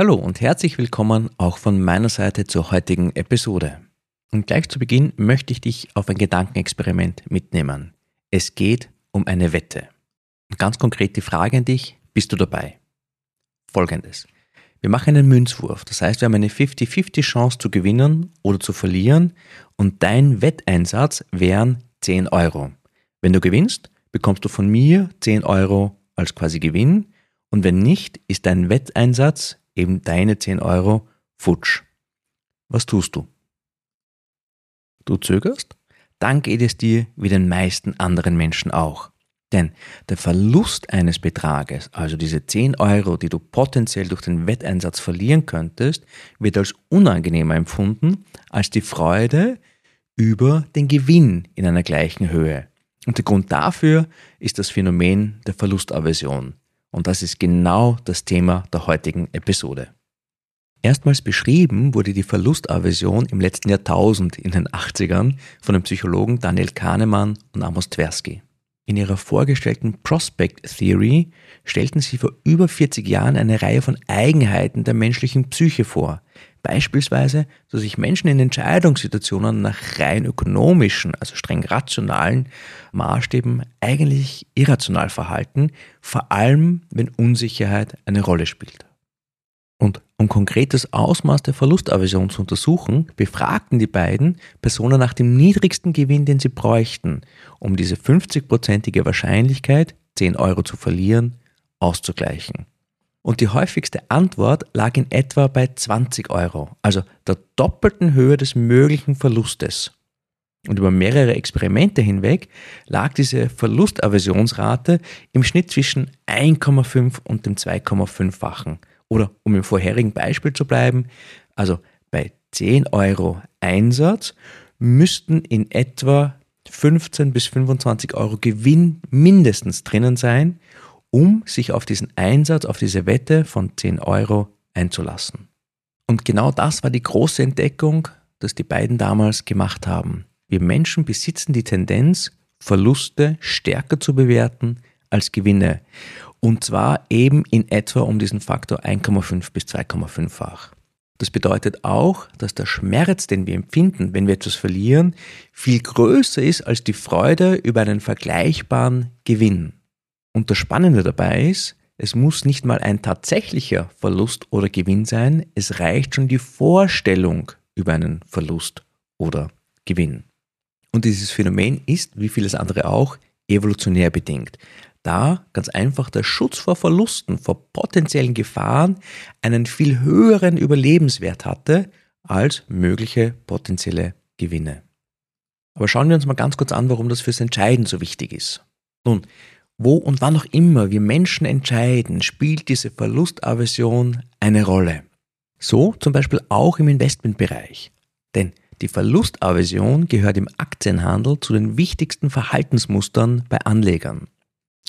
Hallo und herzlich willkommen auch von meiner Seite zur heutigen Episode. Und gleich zu Beginn möchte ich dich auf ein Gedankenexperiment mitnehmen. Es geht um eine Wette. Und ganz konkret die Frage an dich, bist du dabei? Folgendes. Wir machen einen Münzwurf, das heißt, wir haben eine 50-50 Chance zu gewinnen oder zu verlieren und dein Wetteinsatz wären 10 Euro. Wenn du gewinnst, bekommst du von mir 10 Euro als quasi Gewinn und wenn nicht, ist dein Wetteinsatz eben deine 10 Euro futsch. Was tust du? Du zögerst? Dann geht es dir wie den meisten anderen Menschen auch. Denn der Verlust eines Betrages, also diese 10 Euro, die du potenziell durch den Wetteinsatz verlieren könntest, wird als unangenehmer empfunden als die Freude über den Gewinn in einer gleichen Höhe. Und der Grund dafür ist das Phänomen der Verlustaversion. Und das ist genau das Thema der heutigen Episode. Erstmals beschrieben wurde die Verlustaversion im letzten Jahrtausend in den 80ern von den Psychologen Daniel Kahnemann und Amos Tversky. In ihrer vorgestellten Prospect Theory stellten sie vor über 40 Jahren eine Reihe von Eigenheiten der menschlichen Psyche vor, Beispielsweise, dass sich Menschen in Entscheidungssituationen nach rein ökonomischen, also streng rationalen Maßstäben eigentlich irrational verhalten, vor allem wenn Unsicherheit eine Rolle spielt. Und um konkretes Ausmaß der Verlustaversion zu untersuchen, befragten die beiden Personen nach dem niedrigsten Gewinn, den sie bräuchten, um diese 50-prozentige Wahrscheinlichkeit, 10 Euro zu verlieren, auszugleichen. Und die häufigste Antwort lag in etwa bei 20 Euro, also der doppelten Höhe des möglichen Verlustes. Und über mehrere Experimente hinweg lag diese Verlustaversionsrate im Schnitt zwischen 1,5 und dem 2,5-fachen. Oder um im vorherigen Beispiel zu bleiben, also bei 10 Euro Einsatz müssten in etwa 15 bis 25 Euro Gewinn mindestens drinnen sein, um sich auf diesen Einsatz, auf diese Wette von 10 Euro einzulassen. Und genau das war die große Entdeckung, dass die beiden damals gemacht haben. Wir Menschen besitzen die Tendenz, Verluste stärker zu bewerten als Gewinne. Und zwar eben in etwa um diesen Faktor 1,5 bis 2,5-fach. Das bedeutet auch, dass der Schmerz, den wir empfinden, wenn wir etwas verlieren, viel größer ist als die Freude über einen vergleichbaren Gewinn. Und das Spannende dabei ist, es muss nicht mal ein tatsächlicher Verlust oder Gewinn sein, es reicht schon die Vorstellung über einen Verlust oder Gewinn. Und dieses Phänomen ist, wie vieles andere auch, evolutionär bedingt. Da ganz einfach der Schutz vor Verlusten, vor potenziellen Gefahren einen viel höheren Überlebenswert hatte als mögliche potenzielle Gewinne. Aber schauen wir uns mal ganz kurz an, warum das fürs Entscheiden so wichtig ist. Nun, wo und wann auch immer wir Menschen entscheiden, spielt diese Verlustaversion eine Rolle. So zum Beispiel auch im Investmentbereich. Denn die Verlustaversion gehört im Aktienhandel zu den wichtigsten Verhaltensmustern bei Anlegern.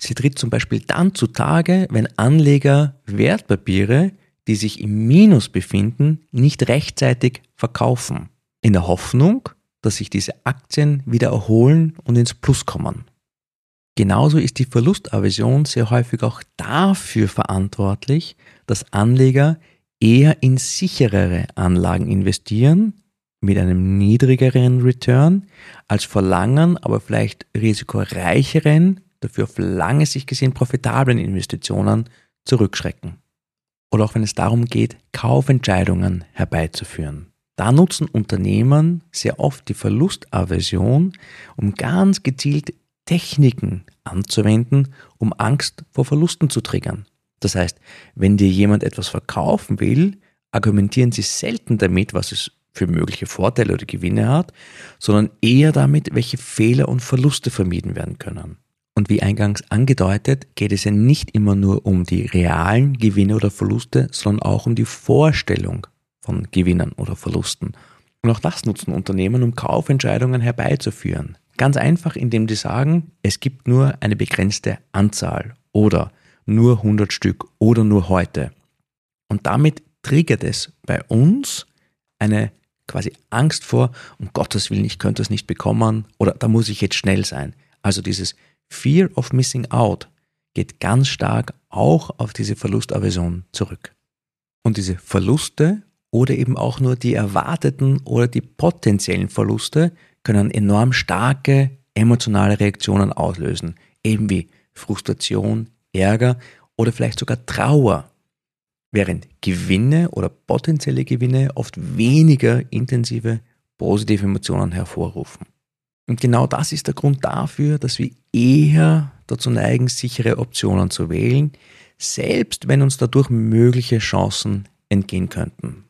Sie tritt zum Beispiel dann zutage, wenn Anleger Wertpapiere, die sich im Minus befinden, nicht rechtzeitig verkaufen. In der Hoffnung, dass sich diese Aktien wieder erholen und ins Plus kommen. Genauso ist die Verlustaversion sehr häufig auch dafür verantwortlich, dass Anleger eher in sicherere Anlagen investieren mit einem niedrigeren Return als verlangen, aber vielleicht risikoreicheren, dafür auf lange Sicht gesehen profitablen Investitionen zurückschrecken. Oder auch wenn es darum geht, Kaufentscheidungen herbeizuführen. Da nutzen Unternehmen sehr oft die Verlustaversion, um ganz gezielt Techniken anzuwenden, um Angst vor Verlusten zu triggern. Das heißt, wenn dir jemand etwas verkaufen will, argumentieren sie selten damit, was es für mögliche Vorteile oder Gewinne hat, sondern eher damit, welche Fehler und Verluste vermieden werden können. Und wie eingangs angedeutet, geht es ja nicht immer nur um die realen Gewinne oder Verluste, sondern auch um die Vorstellung von Gewinnern oder Verlusten. Und auch das nutzen Unternehmen, um Kaufentscheidungen herbeizuführen. Ganz einfach, indem die sagen, es gibt nur eine begrenzte Anzahl oder nur 100 Stück oder nur heute. Und damit triggert es bei uns eine quasi Angst vor, um Gottes Willen, ich könnte es nicht bekommen oder da muss ich jetzt schnell sein. Also dieses Fear of Missing Out geht ganz stark auch auf diese Verlustaversion zurück. Und diese Verluste oder eben auch nur die erwarteten oder die potenziellen Verluste können enorm starke emotionale Reaktionen auslösen, eben wie Frustration, Ärger oder vielleicht sogar Trauer, während Gewinne oder potenzielle Gewinne oft weniger intensive positive Emotionen hervorrufen. Und genau das ist der Grund dafür, dass wir eher dazu neigen, sichere Optionen zu wählen, selbst wenn uns dadurch mögliche Chancen entgehen könnten.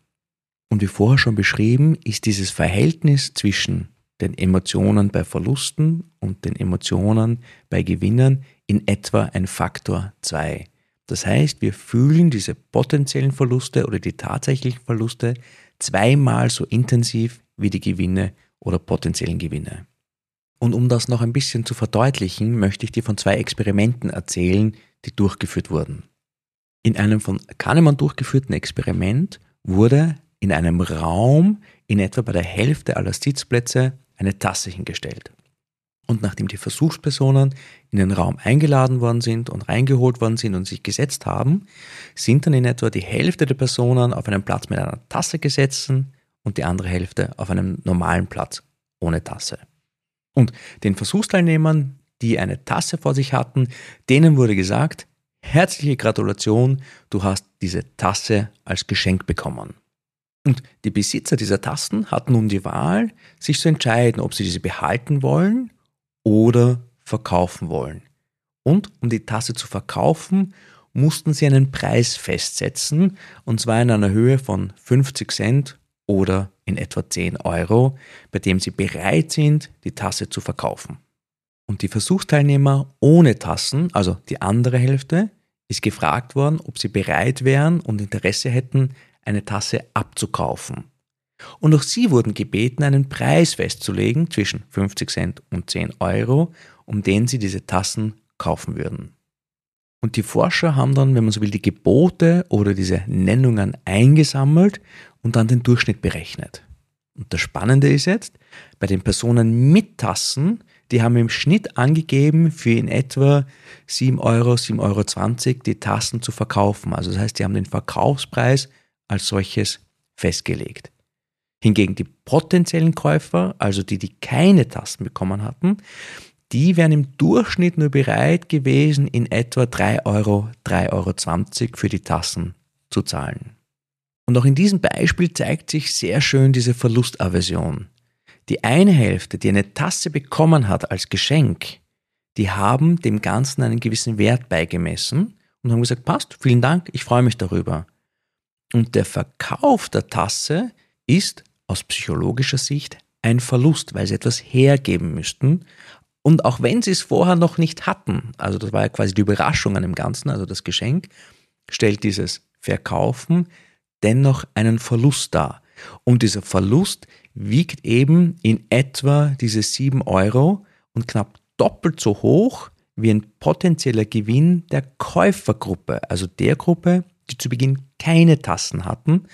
Und wie vorher schon beschrieben, ist dieses Verhältnis zwischen den Emotionen bei Verlusten und den Emotionen bei Gewinnern in etwa ein Faktor 2. Das heißt, wir fühlen diese potenziellen Verluste oder die tatsächlichen Verluste zweimal so intensiv wie die Gewinne oder potenziellen Gewinne. Und um das noch ein bisschen zu verdeutlichen, möchte ich dir von zwei Experimenten erzählen, die durchgeführt wurden. In einem von Kahnemann durchgeführten Experiment wurde in einem Raum in etwa bei der Hälfte aller Sitzplätze eine Tasse hingestellt. Und nachdem die Versuchspersonen in den Raum eingeladen worden sind und reingeholt worden sind und sich gesetzt haben, sind dann in etwa die Hälfte der Personen auf einen Platz mit einer Tasse gesetzt und die andere Hälfte auf einem normalen Platz ohne Tasse. Und den Versuchsteilnehmern, die eine Tasse vor sich hatten, denen wurde gesagt, herzliche Gratulation, du hast diese Tasse als Geschenk bekommen. Und die Besitzer dieser Tasten hatten nun die Wahl, sich zu entscheiden, ob sie diese behalten wollen oder verkaufen wollen. Und um die Tasse zu verkaufen, mussten sie einen Preis festsetzen, und zwar in einer Höhe von 50 Cent oder in etwa 10 Euro, bei dem sie bereit sind, die Tasse zu verkaufen. Und die Versuchsteilnehmer ohne Tassen, also die andere Hälfte, ist gefragt worden, ob sie bereit wären und Interesse hätten, eine Tasse abzukaufen. Und auch sie wurden gebeten, einen Preis festzulegen zwischen 50 Cent und 10 Euro, um den sie diese Tassen kaufen würden. Und die Forscher haben dann, wenn man so will, die Gebote oder diese Nennungen eingesammelt und dann den Durchschnitt berechnet. Und das Spannende ist jetzt, bei den Personen mit Tassen, die haben im Schnitt angegeben, für in etwa 7 Euro, 7,20 Euro die Tassen zu verkaufen. Also das heißt, die haben den Verkaufspreis als solches festgelegt. Hingegen die potenziellen Käufer, also die, die keine Tasten bekommen hatten, die wären im Durchschnitt nur bereit gewesen, in etwa 3 Euro, 3,20 Euro für die Tassen zu zahlen. Und auch in diesem Beispiel zeigt sich sehr schön diese Verlustaversion. Die eine Hälfte, die eine Tasse bekommen hat als Geschenk, die haben dem Ganzen einen gewissen Wert beigemessen und haben gesagt, passt, vielen Dank, ich freue mich darüber. Und der Verkauf der Tasse ist aus psychologischer Sicht ein Verlust, weil sie etwas hergeben müssten. Und auch wenn sie es vorher noch nicht hatten, also das war ja quasi die Überraschung an dem Ganzen, also das Geschenk, stellt dieses Verkaufen dennoch einen Verlust dar. Und dieser Verlust wiegt eben in etwa diese 7 Euro und knapp doppelt so hoch wie ein potenzieller Gewinn der Käufergruppe, also der Gruppe, die zu Beginn keine Tassen hatten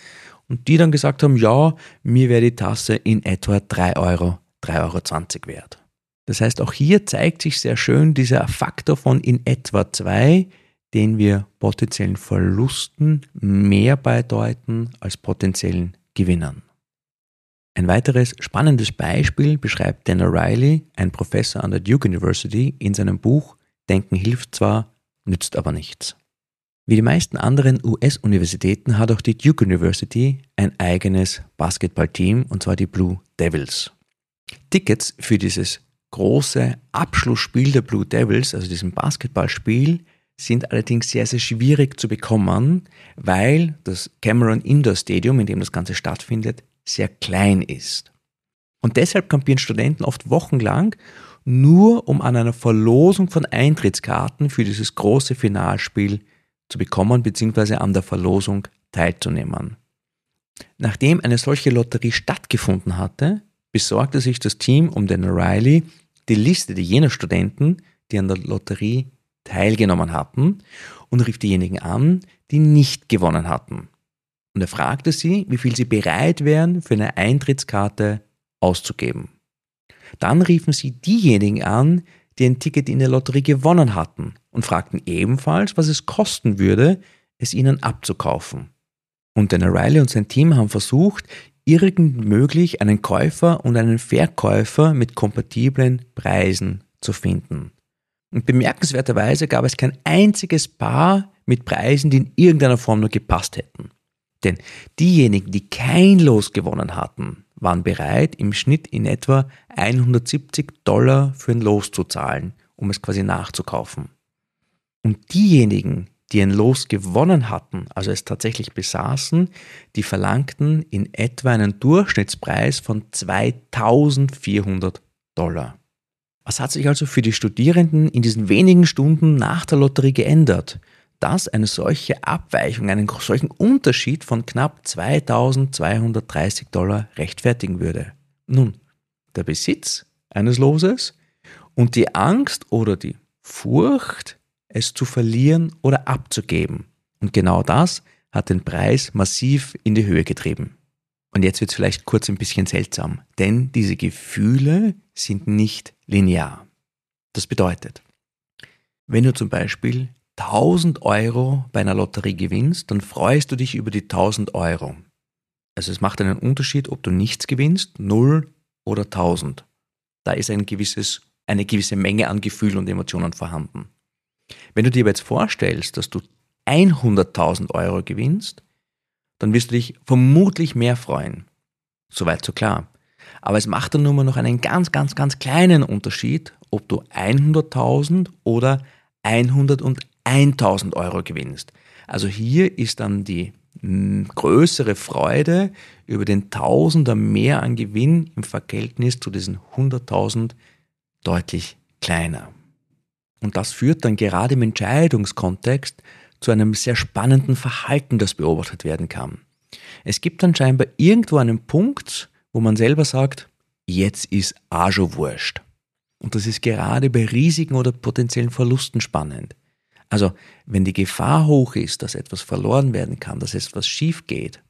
und die dann gesagt haben, ja, mir wäre die Tasse in etwa 3 Euro, 3,20 Euro wert. Das heißt, auch hier zeigt sich sehr schön dieser Faktor von in etwa 2, den wir potenziellen Verlusten mehr bedeuten als potenziellen Gewinnern. Ein weiteres spannendes Beispiel beschreibt Dan O'Reilly, ein Professor an der Duke University, in seinem Buch Denken hilft zwar, nützt aber nichts. Wie die meisten anderen US-Universitäten hat auch die Duke University ein eigenes Basketballteam, und zwar die Blue Devils. Tickets für dieses große Abschlussspiel der Blue Devils, also diesem Basketballspiel, sind allerdings sehr, sehr schwierig zu bekommen, weil das Cameron Indoor Stadium, in dem das Ganze stattfindet, sehr klein ist. Und deshalb kampieren Studenten oft wochenlang nur um an einer Verlosung von Eintrittskarten für dieses große Finalspiel zu bekommen bzw. an der Verlosung teilzunehmen. Nachdem eine solche Lotterie stattgefunden hatte, besorgte sich das Team um den O'Reilly die Liste jener Studenten, die an der Lotterie teilgenommen hatten und rief diejenigen an, die nicht gewonnen hatten. Und er fragte sie, wie viel sie bereit wären, für eine Eintrittskarte auszugeben. Dann riefen sie diejenigen an, die ein Ticket in der Lotterie gewonnen hatten und fragten ebenfalls, was es kosten würde, es ihnen abzukaufen. Und Dan Riley und sein Team haben versucht, irgend möglich einen Käufer und einen Verkäufer mit kompatiblen Preisen zu finden. Und bemerkenswerterweise gab es kein einziges Paar mit Preisen, die in irgendeiner Form nur gepasst hätten. Denn diejenigen, die kein Los gewonnen hatten, waren bereit, im Schnitt in etwa 170 Dollar für ein Los zu zahlen, um es quasi nachzukaufen. Und diejenigen, die ein Los gewonnen hatten, also es tatsächlich besaßen, die verlangten in etwa einen Durchschnittspreis von 2400 Dollar. Was hat sich also für die Studierenden in diesen wenigen Stunden nach der Lotterie geändert? dass eine solche Abweichung, einen solchen Unterschied von knapp 2230 Dollar rechtfertigen würde. Nun, der Besitz eines Loses und die Angst oder die Furcht, es zu verlieren oder abzugeben. Und genau das hat den Preis massiv in die Höhe getrieben. Und jetzt wird es vielleicht kurz ein bisschen seltsam, denn diese Gefühle sind nicht linear. Das bedeutet, wenn du zum Beispiel 1000 Euro bei einer Lotterie gewinnst, dann freust du dich über die 1000 Euro. Also es macht einen Unterschied, ob du nichts gewinnst, 0 oder 1000. Da ist ein gewisses, eine gewisse Menge an Gefühlen und Emotionen vorhanden. Wenn du dir aber jetzt vorstellst, dass du 100.000 Euro gewinnst, dann wirst du dich vermutlich mehr freuen. Soweit so klar. Aber es macht dann nur noch einen ganz, ganz, ganz kleinen Unterschied, ob du 100.000 oder 101.000 Euro gewinnst. Also hier ist dann die hm, größere Freude über den Tausender mehr an Gewinn im Verhältnis zu diesen 100.000 deutlich kleiner. Und das führt dann gerade im Entscheidungskontext zu einem sehr spannenden Verhalten, das beobachtet werden kann. Es gibt dann scheinbar irgendwo einen Punkt, wo man selber sagt, jetzt ist Ajo wurscht. Und das ist gerade bei Risiken oder potenziellen Verlusten spannend. Also, wenn die Gefahr hoch ist, dass etwas verloren werden kann, dass etwas schief geht,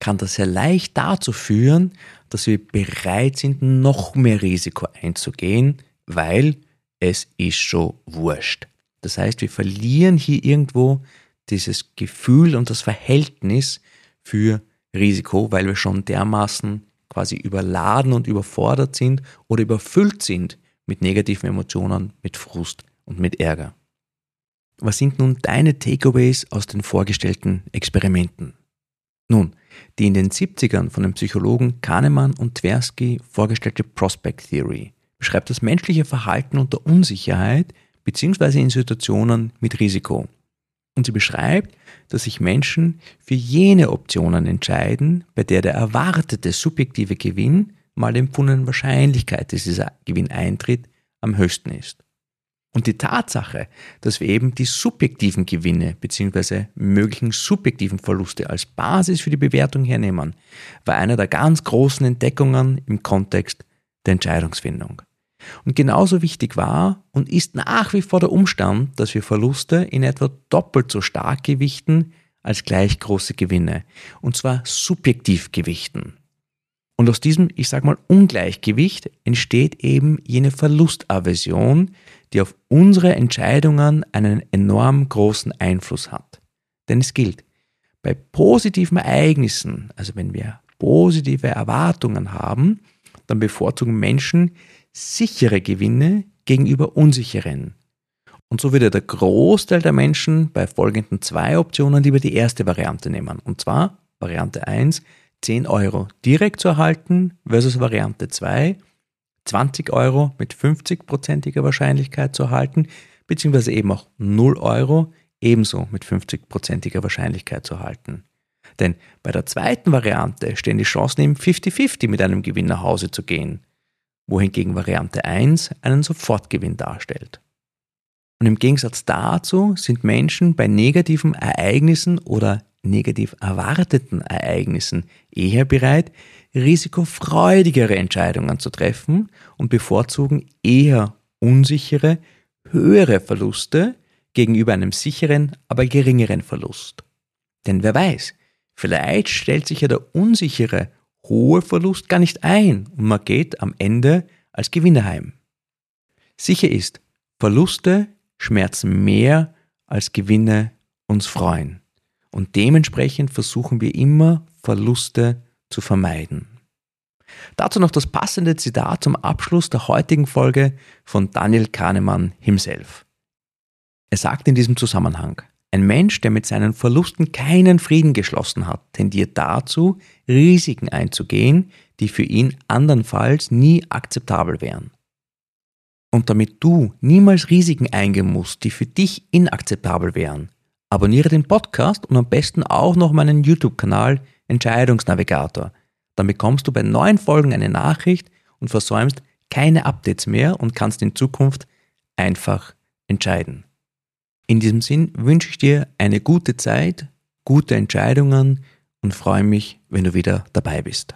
kann das sehr leicht dazu führen, dass wir bereit sind, noch mehr Risiko einzugehen, weil es ist schon wurscht. Das heißt, wir verlieren hier irgendwo dieses Gefühl und das Verhältnis für Risiko, weil wir schon dermaßen quasi überladen und überfordert sind oder überfüllt sind mit negativen Emotionen, mit Frust und mit Ärger. Was sind nun deine Takeaways aus den vorgestellten Experimenten? Nun, die in den 70ern von den Psychologen Kahnemann und Tversky vorgestellte Prospect Theory beschreibt das menschliche Verhalten unter Unsicherheit bzw. in Situationen mit Risiko. Und sie beschreibt, dass sich Menschen für jene Optionen entscheiden, bei der der erwartete subjektive Gewinn mal der empfundenen Wahrscheinlichkeit, dass dieser Gewinn eintritt, am höchsten ist. Und die Tatsache, dass wir eben die subjektiven Gewinne bzw. möglichen subjektiven Verluste als Basis für die Bewertung hernehmen, war einer der ganz großen Entdeckungen im Kontext der Entscheidungsfindung. Und genauso wichtig war und ist nach wie vor der Umstand, dass wir Verluste in etwa doppelt so stark gewichten als gleich große Gewinne. Und zwar subjektiv gewichten. Und aus diesem, ich sag mal, Ungleichgewicht entsteht eben jene Verlustaversion, die auf unsere Entscheidungen einen enorm großen Einfluss hat. Denn es gilt, bei positiven Ereignissen, also wenn wir positive Erwartungen haben, dann bevorzugen Menschen sichere Gewinne gegenüber unsicheren. Und so würde der Großteil der Menschen bei folgenden zwei Optionen lieber die erste Variante nehmen. Und zwar Variante 1, 10 Euro direkt zu erhalten versus Variante 2, 20 Euro mit 50-prozentiger Wahrscheinlichkeit zu erhalten, beziehungsweise eben auch 0 Euro ebenso mit 50-prozentiger Wahrscheinlichkeit zu erhalten. Denn bei der zweiten Variante stehen die Chancen eben 50-50 mit einem Gewinn nach Hause zu gehen, wohingegen Variante 1 einen Sofortgewinn darstellt. Und im Gegensatz dazu sind Menschen bei negativen Ereignissen oder negativ erwarteten Ereignissen eher bereit, risikofreudigere Entscheidungen zu treffen und bevorzugen eher unsichere, höhere Verluste gegenüber einem sicheren, aber geringeren Verlust. Denn wer weiß, vielleicht stellt sich ja der unsichere, hohe Verlust gar nicht ein und man geht am Ende als Gewinner heim. Sicher ist, Verluste schmerzen mehr als Gewinne uns freuen. Und dementsprechend versuchen wir immer, Verluste zu vermeiden. Dazu noch das passende Zitat zum Abschluss der heutigen Folge von Daniel Kahnemann himself. Er sagt in diesem Zusammenhang, ein Mensch, der mit seinen Verlusten keinen Frieden geschlossen hat, tendiert dazu, Risiken einzugehen, die für ihn andernfalls nie akzeptabel wären. Und damit du niemals Risiken eingehen musst, die für dich inakzeptabel wären, abonniere den Podcast und am besten auch noch meinen YouTube-Kanal Entscheidungsnavigator. Dann bekommst du bei neuen Folgen eine Nachricht und versäumst keine Updates mehr und kannst in Zukunft einfach entscheiden. In diesem Sinn wünsche ich dir eine gute Zeit, gute Entscheidungen und freue mich, wenn du wieder dabei bist.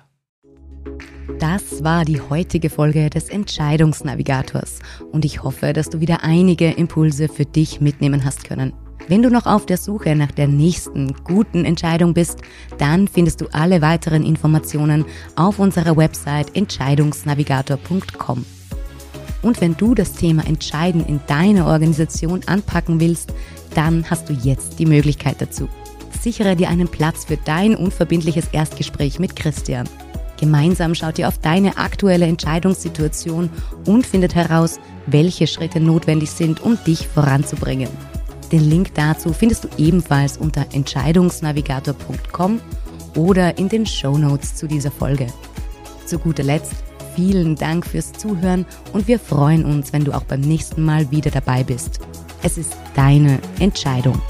Das war die heutige Folge des Entscheidungsnavigators und ich hoffe, dass du wieder einige Impulse für dich mitnehmen hast können. Wenn du noch auf der Suche nach der nächsten guten Entscheidung bist, dann findest du alle weiteren Informationen auf unserer Website entscheidungsnavigator.com. Und wenn du das Thema Entscheiden in deiner Organisation anpacken willst, dann hast du jetzt die Möglichkeit dazu. Sichere dir einen Platz für dein unverbindliches Erstgespräch mit Christian. Gemeinsam schaut ihr auf deine aktuelle Entscheidungssituation und findet heraus, welche Schritte notwendig sind, um dich voranzubringen. Den Link dazu findest du ebenfalls unter entscheidungsnavigator.com oder in den Show Notes zu dieser Folge. Zu guter Letzt vielen Dank fürs Zuhören und wir freuen uns, wenn du auch beim nächsten Mal wieder dabei bist. Es ist deine Entscheidung.